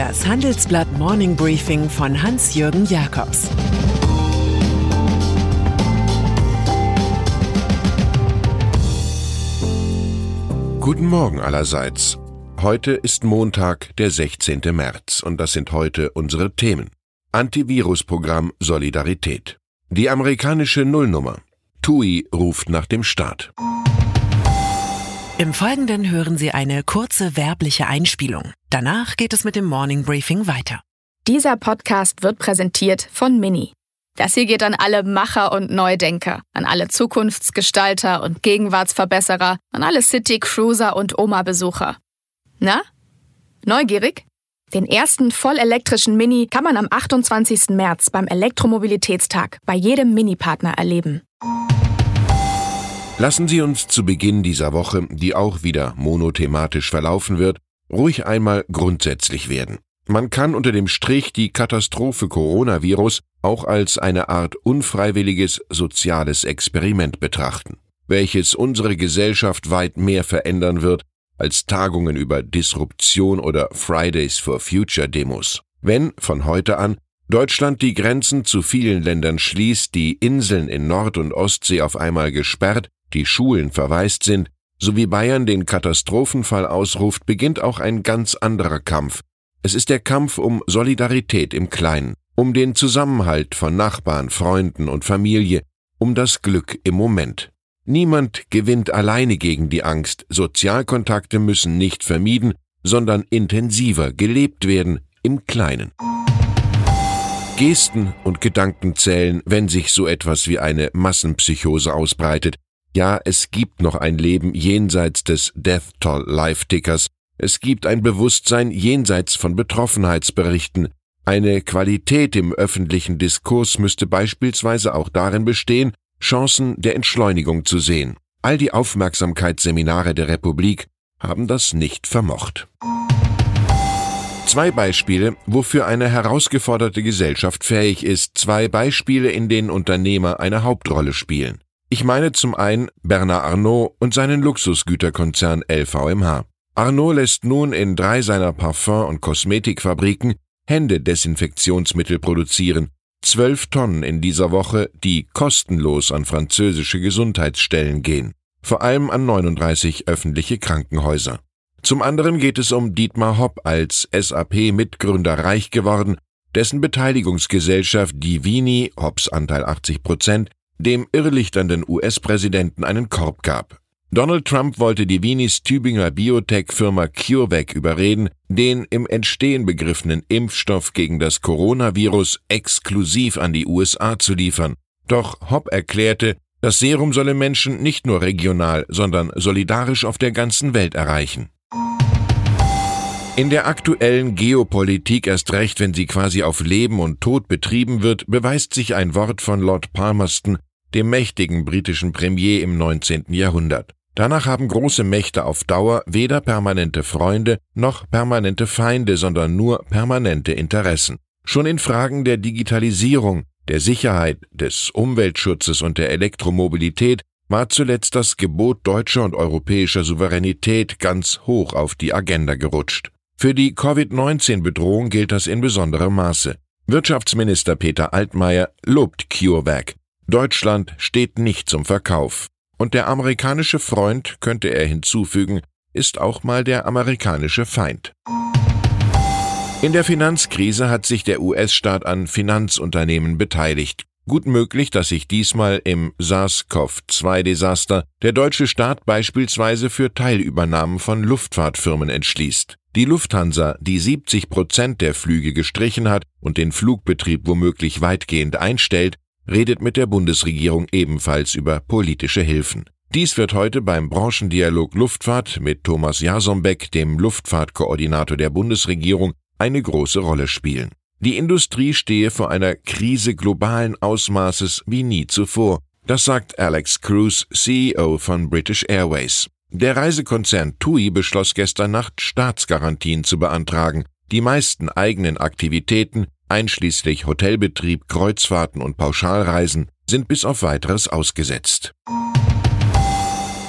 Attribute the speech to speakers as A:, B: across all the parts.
A: Das Handelsblatt Morning Briefing von Hans-Jürgen Jakobs
B: Guten Morgen allerseits. Heute ist Montag, der 16. März, und das sind heute unsere Themen. Antivirusprogramm Solidarität. Die amerikanische Nullnummer. TUI ruft nach dem Staat.
A: Im Folgenden hören Sie eine kurze werbliche Einspielung. Danach geht es mit dem Morning Briefing weiter.
C: Dieser Podcast wird präsentiert von Mini. Das hier geht an alle Macher und Neudenker, an alle Zukunftsgestalter und Gegenwartsverbesserer, an alle City Cruiser und Oma-Besucher. Na? Neugierig? Den ersten vollelektrischen Mini kann man am 28. März beim Elektromobilitätstag bei jedem Mini-Partner erleben.
B: Lassen Sie uns zu Beginn dieser Woche, die auch wieder monothematisch verlaufen wird, ruhig einmal grundsätzlich werden. Man kann unter dem Strich die Katastrophe Coronavirus auch als eine Art unfreiwilliges soziales Experiment betrachten, welches unsere Gesellschaft weit mehr verändern wird als Tagungen über Disruption oder Fridays for Future Demos. Wenn von heute an Deutschland die Grenzen zu vielen Ländern schließt, die Inseln in Nord- und Ostsee auf einmal gesperrt, die Schulen verwaist sind, sowie Bayern den Katastrophenfall ausruft, beginnt auch ein ganz anderer Kampf. Es ist der Kampf um Solidarität im Kleinen, um den Zusammenhalt von Nachbarn, Freunden und Familie, um das Glück im Moment. Niemand gewinnt alleine gegen die Angst, Sozialkontakte müssen nicht vermieden, sondern intensiver gelebt werden im Kleinen. Gesten und Gedanken zählen, wenn sich so etwas wie eine Massenpsychose ausbreitet, ja, es gibt noch ein Leben jenseits des Death Toll Live-Tickers. Es gibt ein Bewusstsein jenseits von Betroffenheitsberichten. Eine Qualität im öffentlichen Diskurs müsste beispielsweise auch darin bestehen, Chancen der Entschleunigung zu sehen. All die Aufmerksamkeitsseminare der Republik haben das nicht vermocht. Zwei Beispiele, wofür eine herausgeforderte Gesellschaft fähig ist, zwei Beispiele, in denen Unternehmer eine Hauptrolle spielen. Ich meine zum einen Bernard Arnault und seinen Luxusgüterkonzern LVMH. Arnault lässt nun in drei seiner Parfum- und Kosmetikfabriken Händedesinfektionsmittel produzieren, zwölf Tonnen in dieser Woche, die kostenlos an französische Gesundheitsstellen gehen, vor allem an 39 öffentliche Krankenhäuser. Zum anderen geht es um Dietmar Hopp als SAP-Mitgründer reich geworden, dessen Beteiligungsgesellschaft Divini, Hopps Anteil 80 Prozent, dem irrlichternden US-Präsidenten einen Korb gab. Donald Trump wollte die Wienis Tübinger Biotech-Firma CureVac überreden, den im Entstehen begriffenen Impfstoff gegen das Coronavirus exklusiv an die USA zu liefern. Doch Hopp erklärte, das Serum solle Menschen nicht nur regional, sondern solidarisch auf der ganzen Welt erreichen. In der aktuellen Geopolitik erst recht, wenn sie quasi auf Leben und Tod betrieben wird, beweist sich ein Wort von Lord Palmerston, dem mächtigen britischen Premier im 19. Jahrhundert. Danach haben große Mächte auf Dauer weder permanente Freunde noch permanente Feinde, sondern nur permanente Interessen. Schon in Fragen der Digitalisierung, der Sicherheit, des Umweltschutzes und der Elektromobilität war zuletzt das Gebot deutscher und europäischer Souveränität ganz hoch auf die Agenda gerutscht. Für die Covid-19-Bedrohung gilt das in besonderem Maße. Wirtschaftsminister Peter Altmaier lobt CureVac, Deutschland steht nicht zum Verkauf. Und der amerikanische Freund, könnte er hinzufügen, ist auch mal der amerikanische Feind. In der Finanzkrise hat sich der US-Staat an Finanzunternehmen beteiligt. Gut möglich, dass sich diesmal im SARS-CoV-2-Desaster der deutsche Staat beispielsweise für Teilübernahmen von Luftfahrtfirmen entschließt. Die Lufthansa, die 70 Prozent der Flüge gestrichen hat und den Flugbetrieb womöglich weitgehend einstellt, redet mit der Bundesregierung ebenfalls über politische Hilfen. Dies wird heute beim Branchendialog Luftfahrt mit Thomas Jasombeck, dem Luftfahrtkoordinator der Bundesregierung, eine große Rolle spielen. Die Industrie stehe vor einer Krise globalen Ausmaßes wie nie zuvor. Das sagt Alex Cruz, CEO von British Airways. Der Reisekonzern TUI beschloss gestern Nacht Staatsgarantien zu beantragen. Die meisten eigenen Aktivitäten einschließlich Hotelbetrieb, Kreuzfahrten und Pauschalreisen, sind bis auf weiteres ausgesetzt.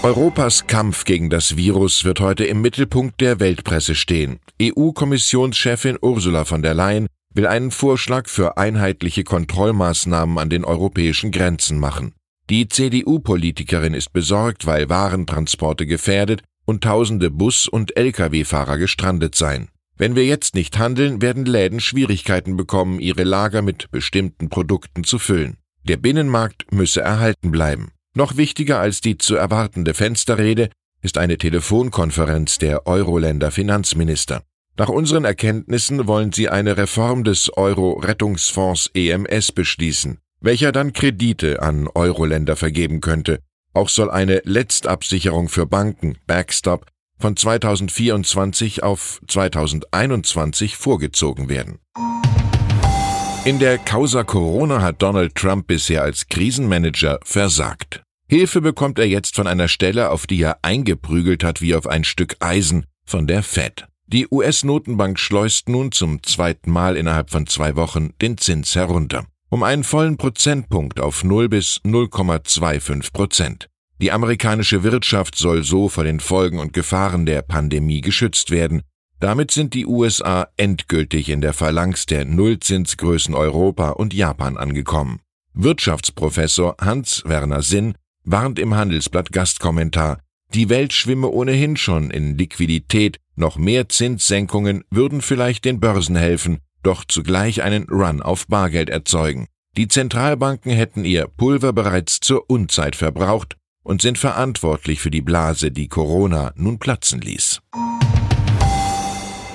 B: Europas Kampf gegen das Virus wird heute im Mittelpunkt der Weltpresse stehen. EU-Kommissionschefin Ursula von der Leyen will einen Vorschlag für einheitliche Kontrollmaßnahmen an den europäischen Grenzen machen. Die CDU-Politikerin ist besorgt, weil Warentransporte gefährdet und tausende Bus- und Lkw-Fahrer gestrandet seien. Wenn wir jetzt nicht handeln, werden Läden Schwierigkeiten bekommen, ihre Lager mit bestimmten Produkten zu füllen. Der Binnenmarkt müsse erhalten bleiben. Noch wichtiger als die zu erwartende Fensterrede ist eine Telefonkonferenz der Euro-Länder Finanzminister. Nach unseren Erkenntnissen wollen sie eine Reform des Euro-Rettungsfonds EMS beschließen, welcher dann Kredite an Euro-Länder vergeben könnte. Auch soll eine Letztabsicherung für Banken, Backstop, von 2024 auf 2021 vorgezogen werden. In der Causa Corona hat Donald Trump bisher als Krisenmanager versagt. Hilfe bekommt er jetzt von einer Stelle, auf die er eingeprügelt hat wie auf ein Stück Eisen, von der Fed. Die US-Notenbank schleust nun zum zweiten Mal innerhalb von zwei Wochen den Zins herunter. Um einen vollen Prozentpunkt auf 0 bis 0,25 Prozent. Die amerikanische Wirtschaft soll so vor den Folgen und Gefahren der Pandemie geschützt werden, damit sind die USA endgültig in der Phalanx der Nullzinsgrößen Europa und Japan angekommen. Wirtschaftsprofessor Hans-Werner Sinn warnt im Handelsblatt Gastkommentar, die Welt schwimme ohnehin schon in Liquidität, noch mehr Zinssenkungen würden vielleicht den Börsen helfen, doch zugleich einen Run auf Bargeld erzeugen. Die Zentralbanken hätten ihr Pulver bereits zur Unzeit verbraucht und sind verantwortlich für die Blase, die Corona nun platzen ließ.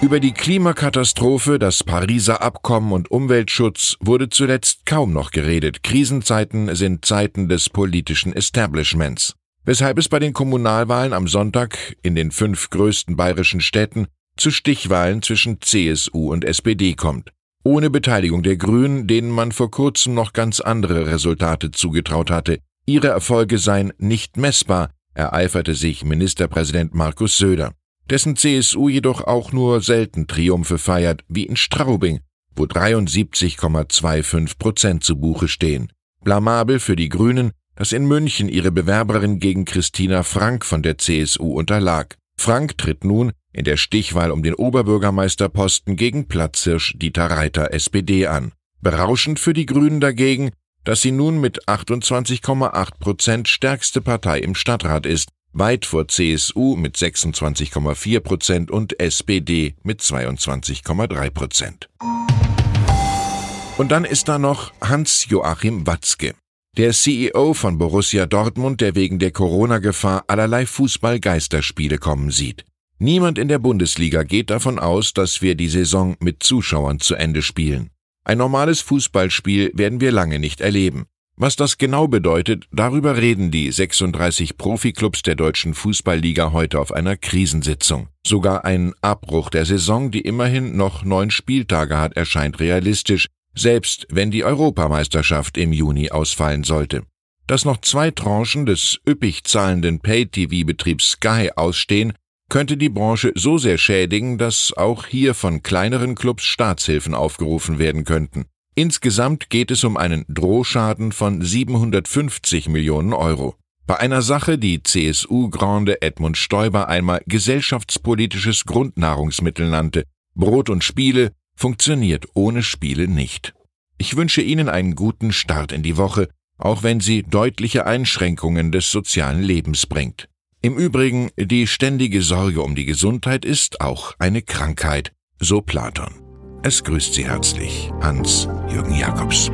B: Über die Klimakatastrophe, das Pariser Abkommen und Umweltschutz wurde zuletzt kaum noch geredet. Krisenzeiten sind Zeiten des politischen Establishments. Weshalb es bei den Kommunalwahlen am Sonntag in den fünf größten bayerischen Städten zu Stichwahlen zwischen CSU und SPD kommt. Ohne Beteiligung der Grünen, denen man vor kurzem noch ganz andere Resultate zugetraut hatte. Ihre Erfolge seien nicht messbar, ereiferte sich Ministerpräsident Markus Söder dessen CSU jedoch auch nur selten Triumphe feiert, wie in Straubing, wo 73,25 Prozent zu Buche stehen. Blamabel für die Grünen, dass in München ihre Bewerberin gegen Christina Frank von der CSU unterlag. Frank tritt nun in der Stichwahl um den Oberbürgermeisterposten gegen Platzhirsch Dieter Reiter SPD an. Berauschend für die Grünen dagegen, dass sie nun mit 28,8 Prozent stärkste Partei im Stadtrat ist, weit vor CSU mit 26,4 Prozent und SPD mit 22,3 Prozent. Und dann ist da noch Hans-Joachim Watzke, der CEO von Borussia Dortmund, der wegen der Corona-Gefahr allerlei Fußball-Geisterspiele kommen sieht. Niemand in der Bundesliga geht davon aus, dass wir die Saison mit Zuschauern zu Ende spielen. Ein normales Fußballspiel werden wir lange nicht erleben. Was das genau bedeutet, darüber reden die 36 Profiklubs der deutschen Fußballliga heute auf einer Krisensitzung. Sogar ein Abbruch der Saison, die immerhin noch neun Spieltage hat, erscheint realistisch, selbst wenn die Europameisterschaft im Juni ausfallen sollte. Dass noch zwei Tranchen des üppig zahlenden Pay-TV-Betriebs Sky ausstehen, könnte die Branche so sehr schädigen, dass auch hier von kleineren Clubs Staatshilfen aufgerufen werden könnten. Insgesamt geht es um einen Drohschaden von 750 Millionen Euro. Bei einer Sache, die CSU-Grande Edmund Stoiber einmal gesellschaftspolitisches Grundnahrungsmittel nannte, Brot und Spiele, funktioniert ohne Spiele nicht. Ich wünsche Ihnen einen guten Start in die Woche, auch wenn sie deutliche Einschränkungen des sozialen Lebens bringt. Im Übrigen, die ständige Sorge um die Gesundheit ist auch eine Krankheit, so Platon. Es grüßt Sie herzlich Hans-Jürgen Jakobs.